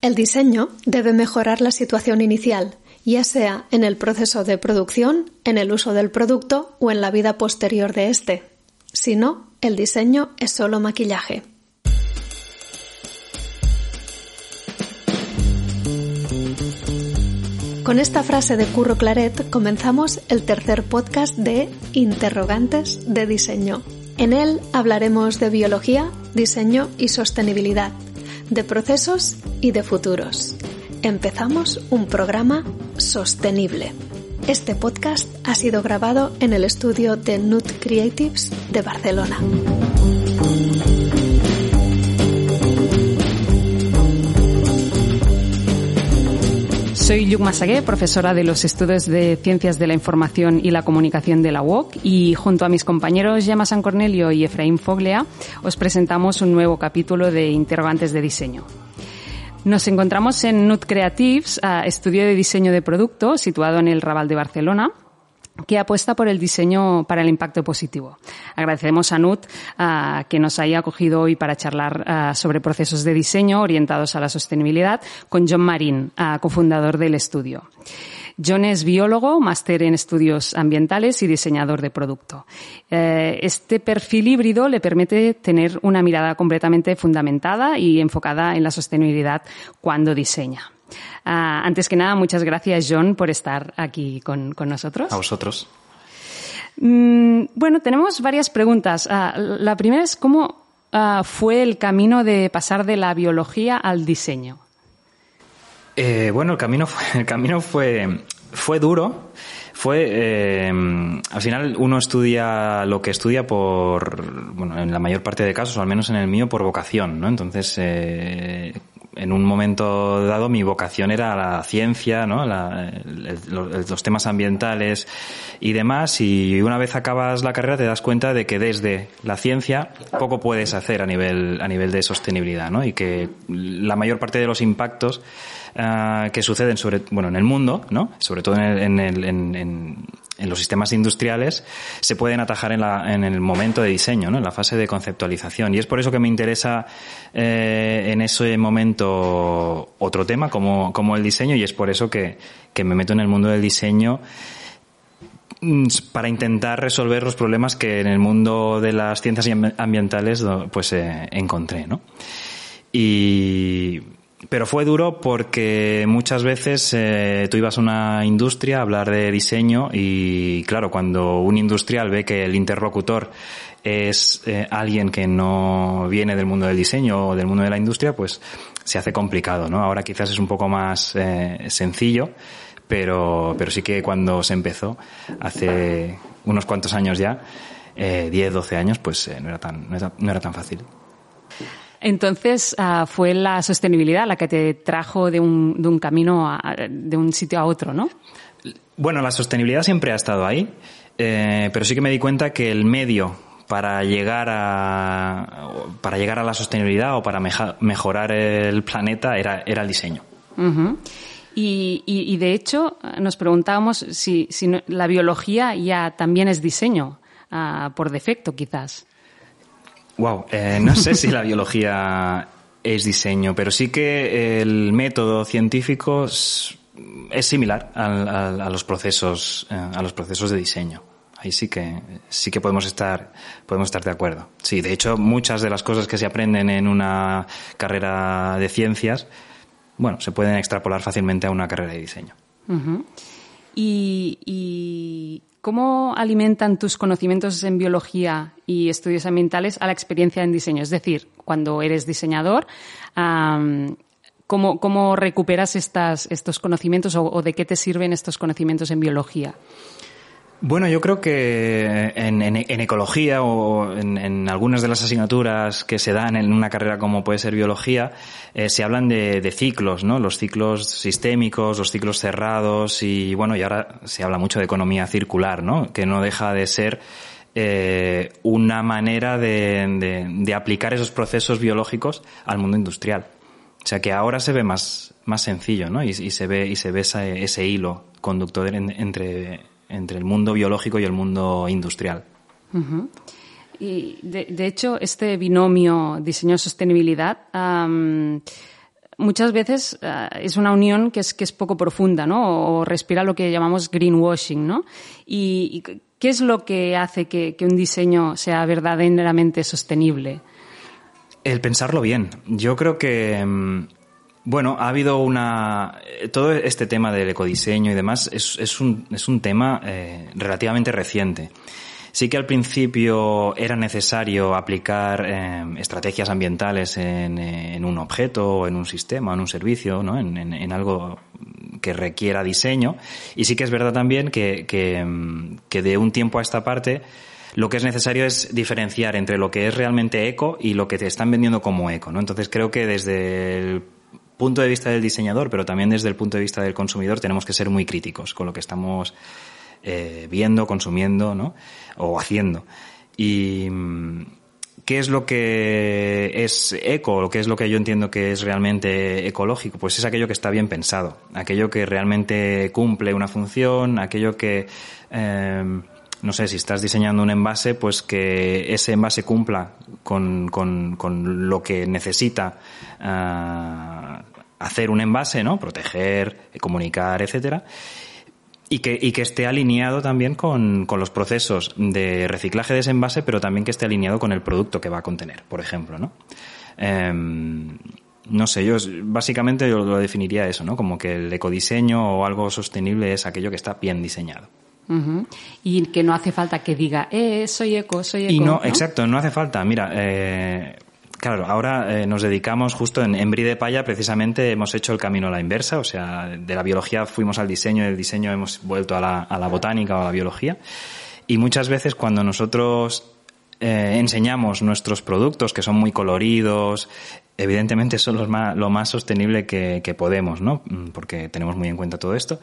El diseño debe mejorar la situación inicial, ya sea en el proceso de producción, en el uso del producto o en la vida posterior de este. Si no, el diseño es solo maquillaje. Con esta frase de Curro Claret comenzamos el tercer podcast de Interrogantes de Diseño. En él hablaremos de biología, diseño y sostenibilidad, de procesos y de futuros. Empezamos un programa sostenible. Este podcast ha sido grabado en el estudio de Nut Creatives de Barcelona. Soy Lluc Massaguer, profesora de los estudios de Ciencias de la Información y la Comunicación de la UOC y junto a mis compañeros Gemma San Cornelio y Efraín Foglea os presentamos un nuevo capítulo de Interrogantes de Diseño. Nos encontramos en Nut Creatives, estudio de diseño de producto situado en el Raval de Barcelona que apuesta por el diseño para el impacto positivo. Agradecemos a NUT que nos haya acogido hoy para charlar sobre procesos de diseño orientados a la sostenibilidad con John Marín, cofundador del estudio. John es biólogo, máster en estudios ambientales y diseñador de producto. Eh, este perfil híbrido le permite tener una mirada completamente fundamentada y enfocada en la sostenibilidad cuando diseña. Ah, antes que nada, muchas gracias, John, por estar aquí con, nosotros. A vosotros. Mm, bueno, tenemos varias preguntas. Ah, la primera es cómo ah, fue el camino de pasar de la biología al diseño. Eh, bueno, el camino fue, el camino fue, fue duro. Fue, eh, al final uno estudia lo que estudia por, bueno, en la mayor parte de casos, o al menos en el mío, por vocación, ¿no? Entonces, eh, un momento dado mi vocación era la ciencia, ¿no? los, temas ambientales y demás. Y una vez acabas la carrera te das cuenta de que desde la ciencia poco puedes hacer a nivel, a nivel de sostenibilidad, ¿no? Y que la mayor parte de los impactos uh, que suceden sobre, bueno, en el mundo, ¿no? Sobre todo en, el, en, el, en, en los sistemas industriales se pueden atajar en, la, en el momento de diseño, en la fase de conceptualización. Y es por eso que me interesa eh, en ese momento otro tema como, como el diseño y es por eso que, que me meto en el mundo del diseño mm, para intentar resolver los problemas que en el mundo de las ciencias ambientales pues eh, encontré, ¿no? Y pero fue duro porque muchas veces eh, tú ibas a una industria a hablar de diseño y claro, cuando un industrial ve que el interlocutor es eh, alguien que no viene del mundo del diseño o del mundo de la industria, pues se hace complicado, ¿no? Ahora quizás es un poco más eh, sencillo, pero, pero sí que cuando se empezó, hace unos cuantos años ya, 10, 12 años, pues no, era tan, no era tan fácil. Entonces ah, fue la sostenibilidad la que te trajo de un, de un camino de un sitio a otro, ¿no? Bueno, la sostenibilidad siempre ha estado ahí, eh, pero sí que me di cuenta que el medio para llegar a para llegar a la sostenibilidad o para mejorar el planeta era, era el diseño. y, y, de hecho nos preguntábamos si, si la biología ya también es diseño ah, por defecto, quizás. Wow, eh, no sé si la biología es diseño, pero sí que el método científico es, similar a, los procesos, eh, a los procesos de diseño. Ahí sí que sí que podemos estar podemos estar de acuerdo. Sí, de hecho muchas de las cosas que se aprenden en una carrera de ciencias, bueno, se pueden extrapolar fácilmente a una carrera de diseño. Y, ¿Cómo alimentan tus conocimientos en biología y estudios ambientales a la experiencia en diseño? Es decir, cuando eres diseñador, ¿cómo, recuperas estos conocimientos o, de qué te sirven estos conocimientos en biología? Bueno, yo creo que en, ecología o en, algunas de las asignaturas que se dan en una carrera como puede ser biología, eh, se hablan de, ciclos, ¿no? Los ciclos sistémicos, los ciclos cerrados y bueno, y ahora se habla mucho de economía circular, ¿no? Que no deja de ser eh, una manera de, aplicar esos procesos biológicos al mundo industrial. O sea que ahora se ve más, más sencillo, ¿no? Y, se ve, y se ve ese, hilo conductor entre entre el mundo biológico y el mundo industrial. Y de, hecho, este binomio diseño-sostenibilidad muchas veces ah, es una unión que es, que es poco profunda, ¿no? O respira lo que llamamos greenwashing, ¿no? Y, ¿qué es lo que hace que, que un diseño sea verdaderamente sostenible? El pensarlo bien. Yo creo que mm, bueno, ha habido una... Eh, todo este tema del ecodiseño y demás es, es, un, es un tema eh, relativamente reciente. Sí que al principio era necesario aplicar eh, estrategias ambientales en, un objeto, en un sistema, en un servicio, ¿no? en, en, algo que requiera diseño. Y sí que es verdad también que, que, que de un tiempo a esta parte lo que es necesario es diferenciar entre lo que es realmente eco y lo que te están vendiendo como eco. ¿no? Entonces creo que desde el punto de vista del diseñador, pero también desde el punto de vista del consumidor, tenemos que ser muy críticos con lo que estamos eh, viendo, consumiendo, ¿no? O haciendo. Y mm, ¿qué es lo que es eco? ¿O qué es lo que yo entiendo que es realmente ecológico? Pues es aquello que está bien pensado, aquello que realmente cumple una función, aquello que eh, no sé, si estás diseñando un envase, pues que ese envase cumpla con, con, con lo que necesita uh, hacer un envase, ¿no? Proteger, comunicar, etcétera. Y que, y que esté alineado también con, con, los procesos de reciclaje de ese envase, pero también que esté alineado con el producto que va a contener, por ejemplo, ¿no? Eh, no sé, yo básicamente yo lo definiría eso, ¿no? Como que el ecodiseño o algo sostenible es aquello que está bien diseñado. Y que no hace falta que diga, eh, soy eco, soy eco. Y no, exacto, no hace falta. Mira, eh, claro, ahora eh, nos dedicamos justo en, en de Paya, precisamente hemos hecho el camino a la inversa, o sea, de la biología fuimos al diseño, del diseño hemos vuelto a la, a la botánica o a la biología. Y muchas veces cuando nosotros eh, enseñamos nuestros productos que son muy coloridos, evidentemente son los más, lo más sostenible que, que podemos, ¿no? Porque tenemos muy en cuenta todo esto.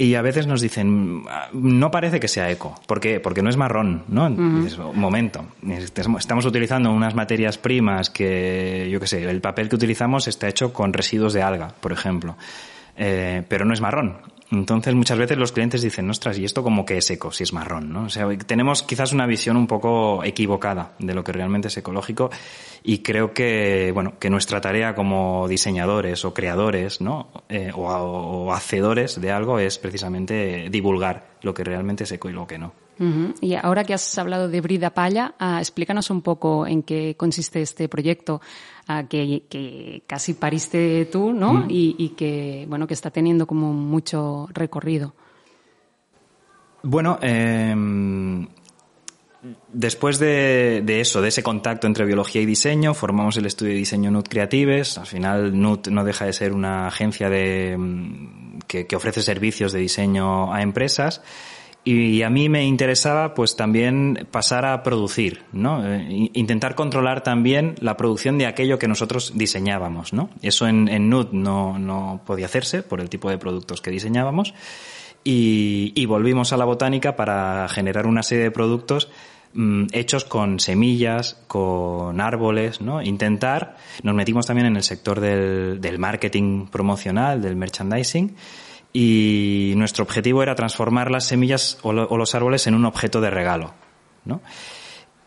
Y a veces nos dicen, no parece que sea eco. ¿Por qué? Porque no es marrón, ¿no? dices, un momento, estamos utilizando unas materias primas que, yo qué sé, el papel que utilizamos está hecho con residuos de alga, por ejemplo. Eh, pero no es marrón. Entonces muchas veces los clientes dicen, ostras, ¿y esto como que es eco si es marrón? ¿no? O sea, tenemos quizás una visión un poco equivocada de lo que realmente es ecológico y creo que, bueno, que nuestra tarea como diseñadores o creadores, ¿no? Eh, o, hacedores de algo es precisamente divulgar lo que realmente es eco y lo que no. Y ahora que has hablado de Brida Palla, ah, explícanos un poco en qué consiste este proyecto ah, que, casi pariste tú, ¿no? y, que, bueno, que está teniendo como mucho recorrido. Bueno, eh, después de, eso, de ese contacto entre biología y diseño, formamos el estudio de diseño NUT Creatives. Al final, NUT no deja de ser una agencia de, mm, que, ofrece servicios de diseño a empresas. Y a mí me interesaba pues también pasar a producir, ¿no? Eh, intentar controlar también la producción de aquello que nosotros diseñábamos, ¿no? Eso en, en NUT no, no podía hacerse por el tipo de productos que diseñábamos. Y, volvimos a la botánica para generar una serie de productos mm, hechos con semillas, con árboles, ¿no? Intentar, nos metimos también en el sector del, del marketing promocional, del merchandising, y nuestro objetivo era transformar las semillas o, los árboles en un objeto de regalo, ¿no?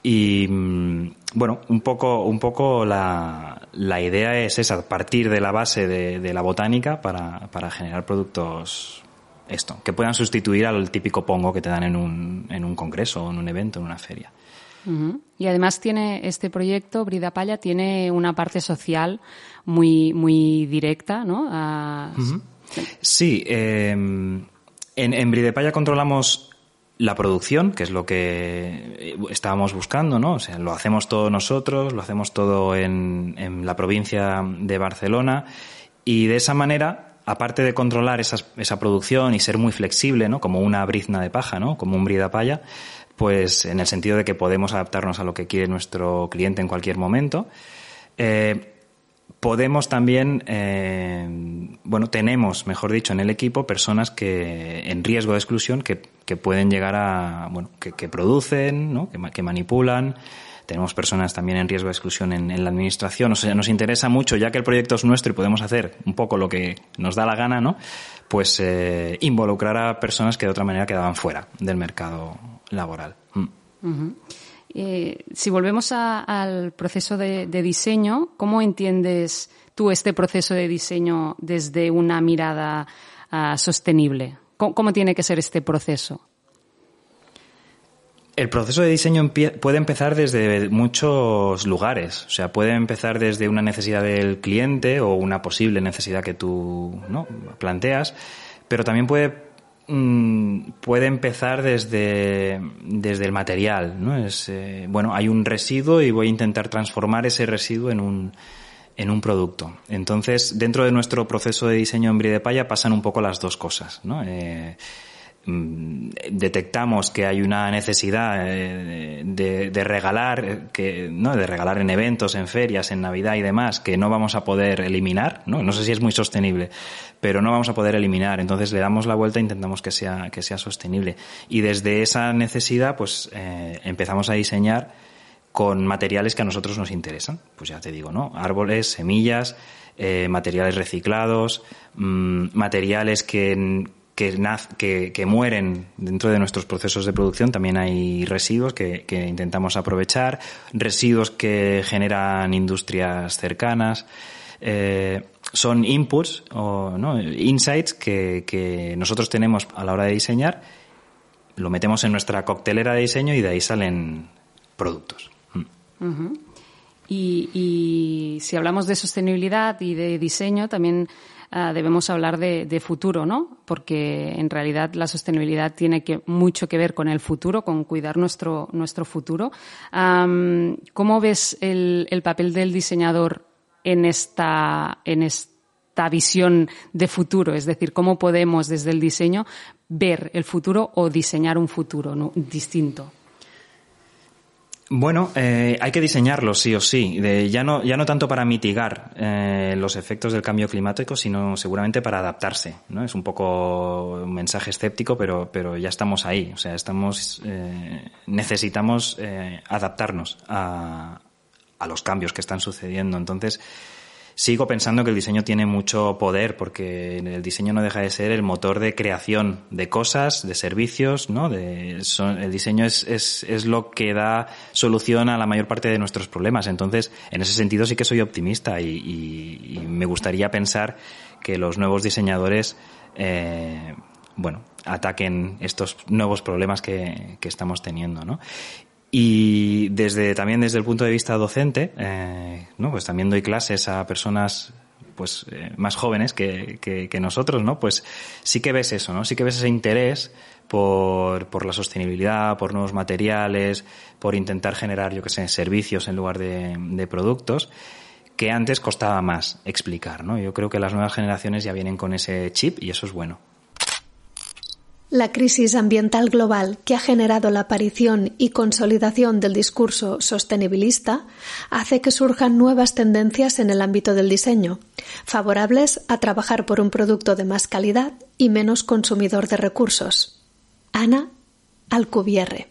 Y mm, bueno, un poco, un poco la, la idea es esa, partir de la base de, de la botánica para, para generar productos esto, que puedan sustituir al típico pongo que te dan en un, en un congreso, en un evento, en una feria. Y además tiene este proyecto, Brida Palla, tiene una parte social muy, muy directa, ¿no? Sí, em, en, en Bridepaya controlamos la producción, que es lo que estábamos buscando, ¿no? O sea, lo hacemos todos nosotros, lo hacemos todo en, en la provincia de Barcelona y de esa manera aparte de controlar esa producción y ser muy flexible, ¿no? Como una brizna de paja, ¿no? Como un bridapaya, pues en el sentido de que podemos adaptarnos a lo que quiere nuestro cliente en cualquier momento. Eh, podemos también, eh, bueno, tenemos, mejor dicho, en el equipo personas que en riesgo de exclusión que, pueden llegar a, bueno, que, producen, ¿no? que, manipulan. Tenemos personas también en riesgo de exclusión en, la administración. O sea, nos interesa mucho, ya que el proyecto es nuestro y podemos hacer un poco lo que nos da la gana, ¿no? Pues eh, involucrar a personas que de otra manera quedaban fuera del mercado laboral. Mm. Eh, si volvemos al proceso de, diseño, ¿cómo entiendes tú este proceso de diseño desde una mirada ah, sostenible? ¿Cómo, tiene que ser este proceso? El proceso de diseño puede empezar desde muchos lugares. O sea, puede empezar desde una necesidad del cliente o una posible necesidad que tú ¿no? planteas, pero también puede Mm, puede empezar desde, desde el material, ¿no? Es, eh, bueno, hay un residuo y voy a intentar transformar ese residuo en un, en un producto. Entonces, dentro de nuestro proceso de diseño en Bridepaya pasan un poco las dos cosas. Eh, detectamos que hay una necesidad eh, de, regalar, eh, que, ¿no? de regalar en eventos, en ferias, en Navidad y demás, que no vamos a poder eliminar, ¿no? no sé si es muy sostenible, pero no vamos a poder eliminar. Entonces le damos la vuelta e intentamos que sea, que sea sostenible. Y desde esa necesidad, pues eh, empezamos a diseñar con materiales que a nosotros nos interesan. Pues ya te digo, ¿no? Árboles, semillas, materiales reciclados, mm, materiales que, que, que, mueren dentro de nuestros procesos de producción. También hay residuos que, intentamos aprovechar, residuos que generan industrias cercanas. Eh, son inputs o ¿no? insights que, nosotros tenemos a la hora de diseñar, lo metemos en nuestra coctelera de diseño y de ahí salen productos. Mm. y, y, si hablamos de sostenibilidad y de diseño, también Ah, debemos hablar de, futuro, ¿no? Porque en realidad la sostenibilidad tiene que, mucho que ver con el futuro, con cuidar nuestro, nuestro futuro. ¿Cómo ves el, papel del diseñador en esta, en esta visión de futuro? Es decir, ¿cómo podemos desde el diseño ver el futuro o diseñar un futuro distinto? Bueno, eh, hay que diseñarlo sí o sí. ya, no, ya no tanto para mitigar eh, los efectos del cambio climático, sino seguramente para adaptarse. ¿no? Es un poco un mensaje escéptico, pero, pero ya estamos ahí. O sea, estamos, eh, necesitamos adaptarnos a, a los cambios que están sucediendo. Entonces, sigo pensando que el diseño tiene mucho poder porque el diseño no deja de ser el motor de creación de cosas, de servicios, ¿no? El diseño es, es, es, lo que da solución a la mayor parte de nuestros problemas. Entonces, en ese sentido sí que soy optimista y, y, me gustaría pensar que los nuevos diseñadores, eh, bueno, ataquen estos nuevos problemas que, que estamos teniendo, ¿no? Y desde, también desde el punto de vista docente, eh, ¿no? pues también doy clases a personas pues eh, más jóvenes que, que, nosotros, ¿no? Pues sí que ves eso, ¿no? Sí que ves ese interés por, por la sostenibilidad, por nuevos materiales, por intentar generar, yo que sé, servicios en lugar de, de productos que antes costaba más explicar, ¿no? Yo creo que las nuevas generaciones ya vienen con ese chip y eso es bueno. La crisis ambiental global que ha generado la aparición y consolidación del discurso sostenibilista hace que surjan nuevas tendencias en el ámbito del diseño, favorables a trabajar por un producto de más calidad y menos consumidor de recursos. Ana Alcubierre.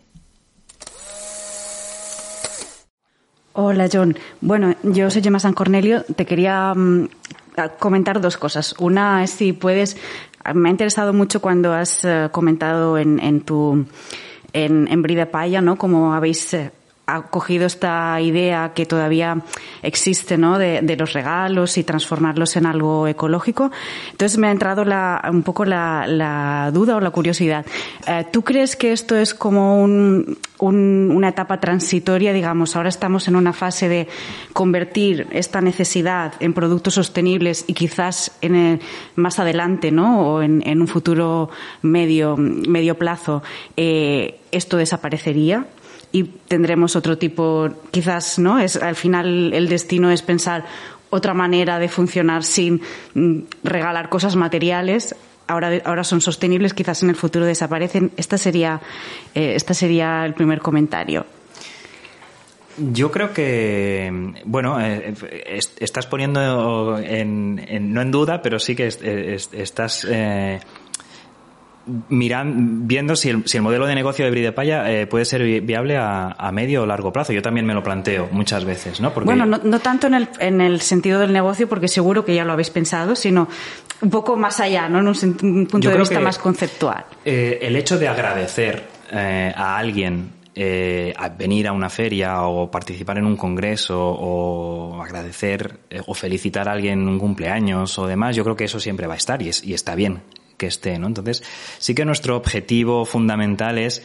Hola John. Bueno, yo soy Gemma San Cornelio. Te quería mm, comentar dos cosas. Una es si puedes me ha interesado mucho cuando has eh, comentado en, tu en, en Brida Paya, ¿no? Como habéis eh, ha cogido esta idea que todavía existe, ¿no? De, los regalos y transformarlos en algo ecológico. Entonces me ha entrado un poco la, duda o la curiosidad. Eh, ¿Tú crees que esto es como un, una etapa transitoria, digamos? Ahora estamos en una fase de convertir esta necesidad en productos sostenibles y quizás en el, más adelante, ¿no? O en, en un futuro medio, medio plazo, eh, esto desaparecería y tendremos otro tipo, quizás, ¿no? Es, al final el destino es pensar otra manera de funcionar sin mm, regalar cosas materiales. Ahora, ahora son sostenibles, quizás en el futuro desaparecen. Esta sería, eh, este sería el primer comentario. Yo creo que, bueno, eh, estás poniendo en, no en duda, pero sí que estás eh, miran, viendo si el, si el modelo de negocio de Bridepaya eh, puede ser viable a, medio o largo plazo. Yo también me lo planteo muchas veces, ¿no? Bueno, no, tanto en el, en el sentido del negocio, porque seguro que ya lo habéis pensado, sino un poco más allá, ¿no? En un, punto de vista más conceptual. Eh, el hecho de agradecer eh, a alguien a venir a una feria o participar en un congreso o agradecer o felicitar a alguien en un cumpleaños o demás, yo creo que eso siempre va a estar y, es, y está bien que esté, ¿no? Entonces, sí que nuestro objetivo fundamental es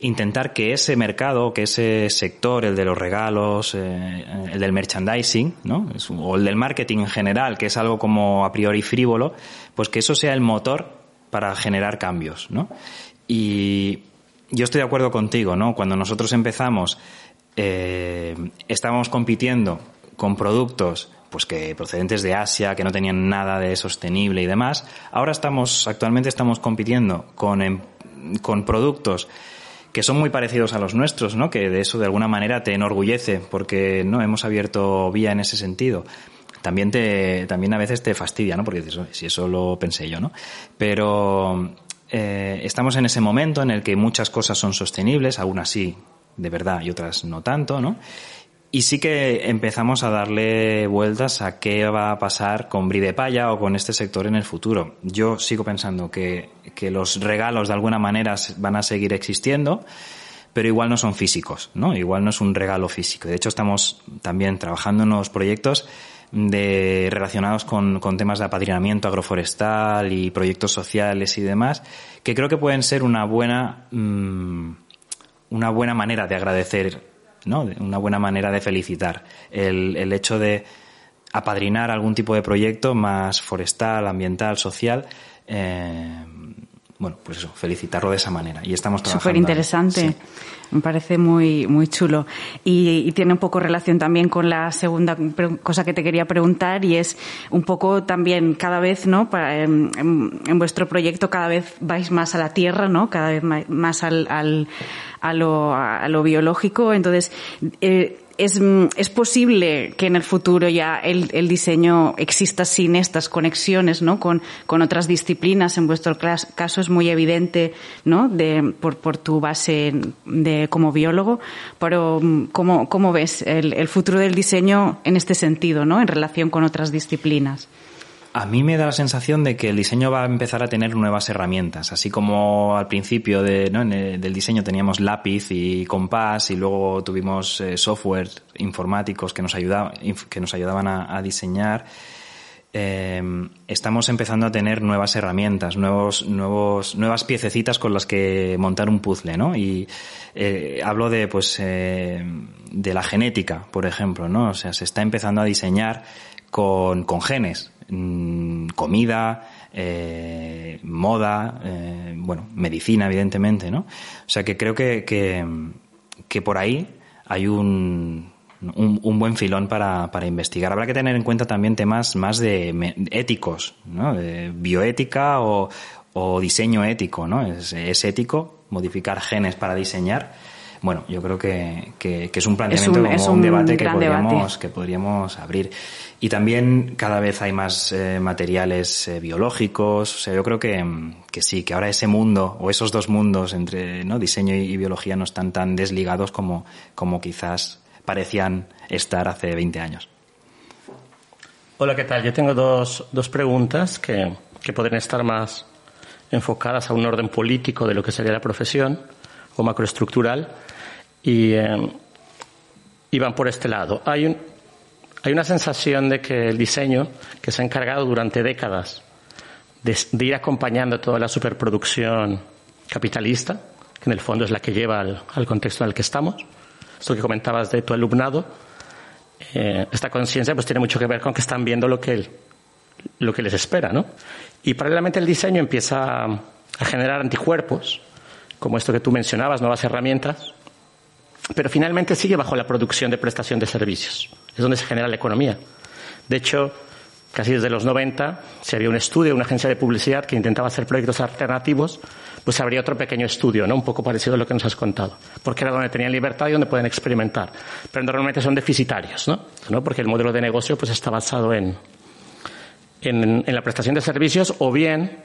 intentar que ese mercado, que ese sector, el de los regalos, eh, el del merchandising, ¿no? o el del marketing en general, que es algo como a priori frívolo, pues que eso sea el motor para generar cambios, ¿no? Y yo estoy de acuerdo contigo, ¿no? Cuando nosotros empezamos, eh, estábamos compitiendo con productos pues que procedentes de Asia, que no tenían nada de sostenible y demás. Ahora estamos, actualmente estamos compitiendo con, em, con productos que son muy parecidos a los nuestros, ¿no? Que de eso de alguna manera te enorgullece porque no hemos abierto vía en ese sentido. También te, también a veces te fastidia, ¿no? Porque dices, si eso lo pensé yo, ¿no? Pero eh, estamos en ese momento en el que muchas cosas son sostenibles, aún así de verdad y otras no tanto, ¿no? Y sí que empezamos a darle vueltas a qué va a pasar con Bridepaya o con este sector en el futuro. Yo sigo pensando que, que los regalos de alguna manera van a seguir existiendo, pero igual no son físicos, ¿no? Igual no es un regalo físico. De hecho, estamos también trabajando en unos proyectos de, relacionados con, con, temas de apadrinamiento agroforestal y proyectos sociales y demás, que creo que pueden ser una buena, mm, una buena manera de agradecer ¿no? Una buena manera de felicitar. El, el hecho de apadrinar algún tipo de proyecto más forestal, ambiental, social, eh, bueno, pues eso, felicitarlo de esa manera. Y estamos trabajando. Súper interesante. Me parece muy, muy chulo. Y, tiene un poco relación también con la segunda cosa que te quería preguntar y es un poco también cada vez, ¿no? en, en, vuestro proyecto cada vez vais más a la tierra, ¿no? Cada vez más al, al a lo, a lo biológico. Entonces, eh, es, es, posible que en el futuro ya el, diseño exista sin estas conexiones ¿no? con, con otras disciplinas. En vuestro caso es muy evidente ¿no? de, por, por tu base de, como biólogo. Pero, ¿cómo, cómo ves el, el futuro del diseño en este sentido, ¿no? en relación con otras disciplinas? A mí me da la sensación de que el diseño va a empezar a tener nuevas herramientas, así como al principio ¿no? del diseño teníamos lápiz y compás y luego tuvimos eh, software informáticos que nos, ayudaban, a, diseñar. Em, estamos empezando a tener nuevas herramientas, nuevos, nuevos, nuevas piececitas con las que montar un puzzle, ¿no? Y eh, hablo de, pues, eh, de la genética, por ejemplo, ¿no? O sea, se está empezando a diseñar con, con genes. Mm, comida, eh, moda, eh, bueno, medicina, evidentemente, ¿no? O sea que creo que, que, por ahí hay un, un, buen filón para, para, investigar. Habrá que tener en cuenta también temas más de éticos, ¿no? De bioética o, o diseño ético, ¿no? Es, es, ético modificar genes para diseñar. Bueno, yo creo que, que, es un planteamiento es un, debate que podríamos, que podríamos abrir. Y también cada vez hay más eh, materiales eh, biológicos. O sea, yo creo que, que, sí, que ahora ese mundo o esos dos mundos entre ¿no? diseño y, biología no están tan desligados como, como quizás parecían estar hace 20 años. Hola, ¿qué tal? Yo tengo dos, dos preguntas que, que podrían estar más enfocadas a un orden político de lo que sería la profesión o macroestructural y, eh, van por este lado. Hay un, hay una sensación de que el diseño, que se ha encargado durante décadas de, ir acompañando toda la superproducción capitalista, que en el fondo es la que lleva al, contexto en el que estamos, esto que comentabas de tu alumnado, eh, esta conciencia pues tiene mucho que ver con que están viendo lo que, lo que les espera, ¿no? Y paralelamente el diseño empieza a generar anticuerpos, como esto que tú mencionabas, nuevas herramientas, pero finalmente sigue bajo la producción de prestación de servicios. Es donde se genera la economía. De hecho, casi desde los 90, si había un estudio, una agencia de publicidad que intentaba hacer proyectos alternativos, pues habría otro pequeño estudio, ¿no? Un poco parecido a lo que nos has contado. Porque era donde tenían libertad y donde pueden experimentar. Pero normalmente son deficitarios, ¿no? ¿No? Porque el modelo de negocio pues está basado en, en, en la prestación de servicios o bien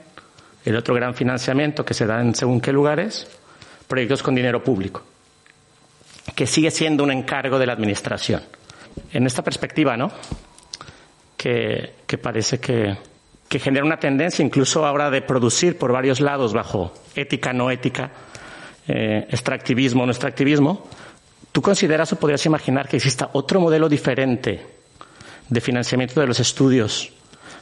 el otro gran financiamiento que se da en según qué lugares, proyectos con dinero público, que sigue siendo un encargo de la administración. En esta perspectiva, ¿no? que, que parece que, que genera una tendencia incluso ahora de producir por varios lados bajo ética, no ética, eh, extractivismo, no extractivismo, ¿tú consideras o podrías imaginar que exista otro modelo diferente de financiamiento de los estudios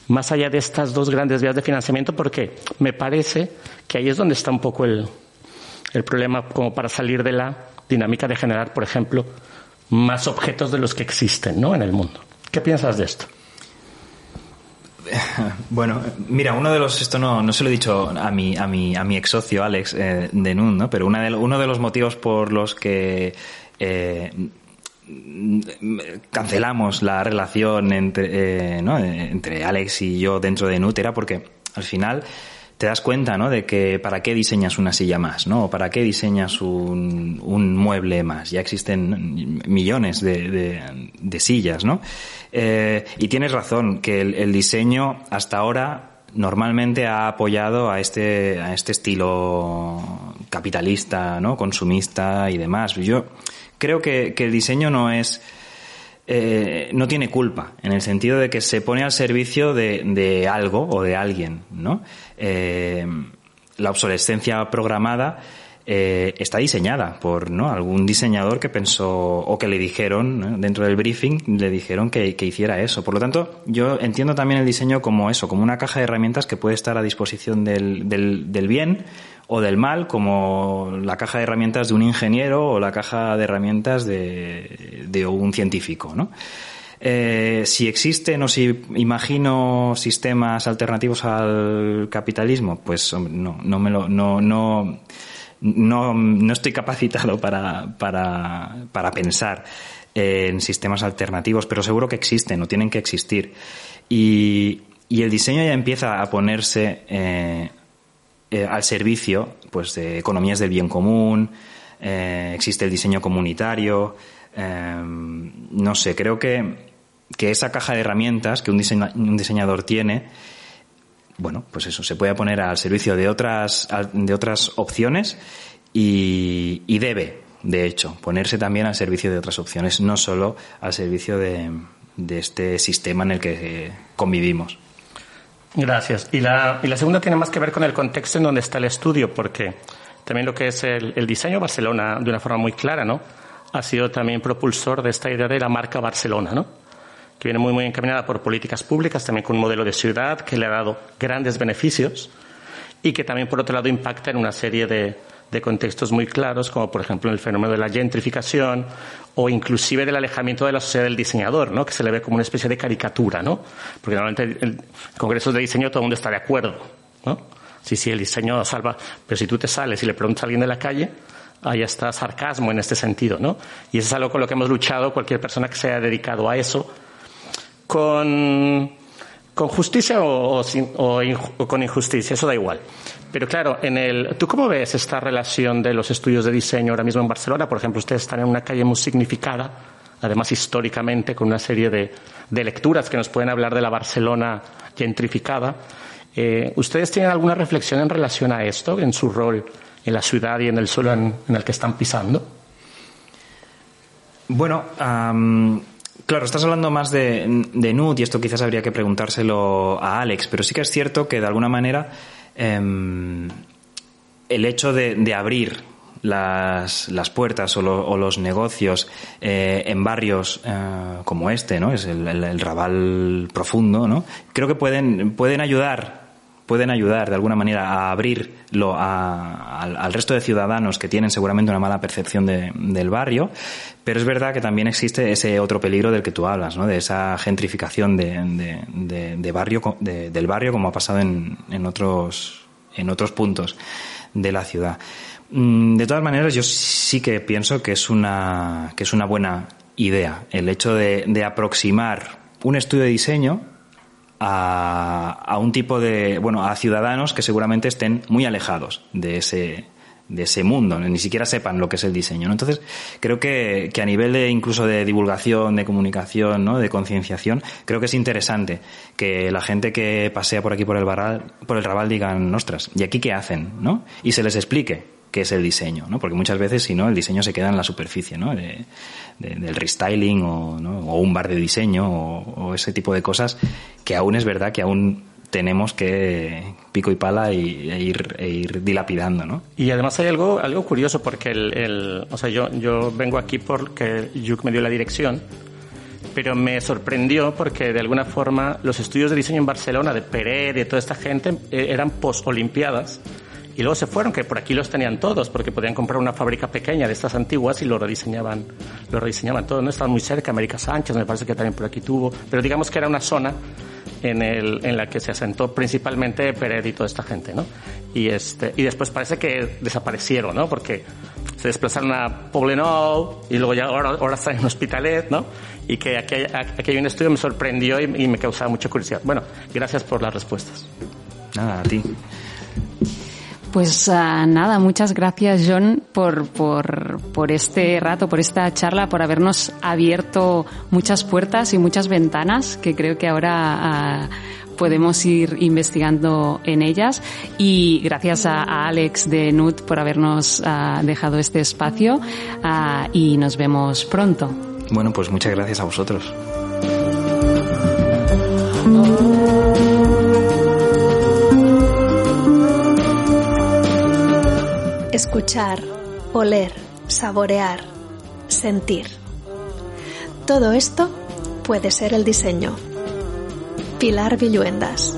más allá de estas dos grandes vías de financiamiento? Porque me parece que ahí es donde está un poco el, el problema como para salir de la dinámica de generar, por ejemplo, más objetos de los que existen ¿no? en el mundo. ¿Qué piensas de esto? Bueno, mira, uno de los, esto no, no se lo he dicho a mi, a mi, a mi ex socio Alex eh, de NUN, ¿no? Pero uno de los motivos por los que eh, cancelamos la relación entre, eh, ¿no? entre Alex y yo dentro de NUT era porque al final te das cuenta, ¿no? De que para qué diseñas una silla más, ¿no? O para qué diseñas un, un mueble más. Ya existen millones de, de, sillas, ¿no? Eh, y tienes razón, que el, diseño hasta ahora normalmente ha apoyado a este, a este estilo capitalista, ¿no? Consumista y demás. Yo creo que el diseño no es, eh, no tiene culpa, en el sentido de que se pone al servicio de, de algo o de alguien, ¿no? Eh, la obsolescencia programada eh, está diseñada por ¿no? algún diseñador que pensó o que le dijeron dentro del briefing le dijeron que, que, hiciera eso. Por lo tanto, yo entiendo también el diseño como eso, como una caja de herramientas que puede estar a disposición del, del bien o del mal, como la caja de herramientas de un ingeniero o la caja de herramientas de, de un científico, ¿no? Eh, si existen o si imagino sistemas alternativos al capitalismo, pues no, no me lo, no, no, no, no estoy capacitado para, para, para pensar en sistemas alternativos, pero seguro que existen o tienen que existir. Y, y el diseño ya empieza a ponerse eh, eh, al servicio pues, de economías del bien común, eh, existe el diseño comunitario, eh, no sé, creo que, que esa caja de herramientas que un, un diseñador tiene, bueno, pues eso, se puede poner al servicio de otras, de otras opciones y, y, debe, de hecho, ponerse también al servicio de otras opciones, no solo al servicio de, de este sistema en el que convivimos. Gracias. Y la, segunda tiene más que ver con el contexto en donde está el estudio, porque también lo que es el, el diseño Barcelona, de una forma muy clara, ¿no? Ha sido también propulsor de esta idea de la marca Barcelona, ¿no? que viene muy, muy encaminada por políticas públicas, también con un modelo de ciudad que le ha dado grandes beneficios y que también, por otro lado, impacta en una serie de, de contextos muy claros, como por ejemplo el fenómeno de la gentrificación o inclusive del alejamiento de la sociedad del diseñador, ¿no? que se le ve como una especie de caricatura, ¿no? porque normalmente en congresos de diseño todo el mundo está de acuerdo. ¿no? Sí, sí, el diseño salva, pero si tú te sales y le preguntas a alguien de la calle, ahí está sarcasmo en este sentido. ¿no? Y eso es algo con lo que hemos luchado cualquier persona que se haya dedicado a eso con, con justicia o, o, con injusticia, eso da igual. Pero claro, en el, ¿tú cómo ves esta relación de los estudios de diseño ahora mismo en Barcelona? Por ejemplo, ustedes están en una calle muy significada, además históricamente, con una serie de, de lecturas que nos pueden hablar de la Barcelona gentrificada. Eh, ¿Ustedes tienen alguna reflexión en relación a esto, en su rol en la ciudad y en el suelo en, el que están pisando? Bueno, Claro, estás hablando más de, de NUT y esto quizás habría que preguntárselo a Alex, pero sí que es cierto que de alguna manera eh, el hecho de, abrir las, las, puertas o, lo, los negocios eh, en barrios eh, como este, ¿no? Es el, el, el, Raval profundo, ¿no? Creo que pueden, pueden ayudar pueden ayudar de alguna manera a abrirlo a, al, resto de ciudadanos que tienen seguramente una mala percepción de, del barrio, pero es verdad que también existe ese otro peligro del que tú hablas, ¿no? de esa gentrificación de, de, de, barrio, del barrio como ha pasado en, en, otros, en otros puntos de la ciudad. De todas maneras, yo sí que pienso que es una, que es una buena idea el hecho de aproximar un estudio de diseño a, a, un tipo de, bueno, a ciudadanos que seguramente estén muy alejados de ese, de ese mundo, ni siquiera sepan lo que es el diseño. ¿no? Entonces, creo que, que, a nivel de incluso de divulgación, de comunicación, ¿no? de concienciación, creo que es interesante que la gente que pasea por aquí por el, barral, por el Raval digan, ostras, ¿y aquí qué hacen? ¿no? Y se les explique qué es el diseño, ¿no? Porque muchas veces, si no, el diseño se queda en la superficie, ¿no? De, del restyling o, ¿no? o, un bar de diseño o, o, ese tipo de cosas que aún es verdad que aún tenemos que pico y pala y, e, ir, e ir dilapidando, ¿no? Y además hay algo, algo curioso porque el, el, o sea, yo, yo vengo aquí porque Yuk me dio la dirección, pero me sorprendió porque de alguna forma los estudios de diseño en Barcelona de Peret y de toda esta gente eh, eran post-olimpiadas y luego se fueron, que por aquí los tenían todos, porque podían comprar una fábrica pequeña de estas antiguas y lo rediseñaban, lo rediseñaban todo. No estaban muy cerca, América Sánchez, me parece que también por aquí tuvo, pero digamos que era una zona en, el, en la que se asentó principalmente Pérez y toda esta gente, ¿no? Y, este, y después parece que desaparecieron, ¿no? Porque se desplazaron a Poblenou y luego ya ahora, ahora están en Hospitalet, ¿no? Y que aquí hay, aquí hay un estudio me sorprendió y, y me causaba mucha curiosidad. Bueno, gracias por las respuestas. Nada, a ti. Pues uh, nada, muchas gracias John por, por, por, este rato, por esta charla, por habernos abierto muchas puertas y muchas ventanas que creo que ahora uh, podemos ir investigando en ellas. Y gracias a, Alex de NUT por habernos uh, dejado este espacio y nos vemos pronto. Bueno, pues muchas gracias a vosotros. Escuchar, oler, saborear, sentir. Todo esto puede ser el diseño. Pilar Villuendas.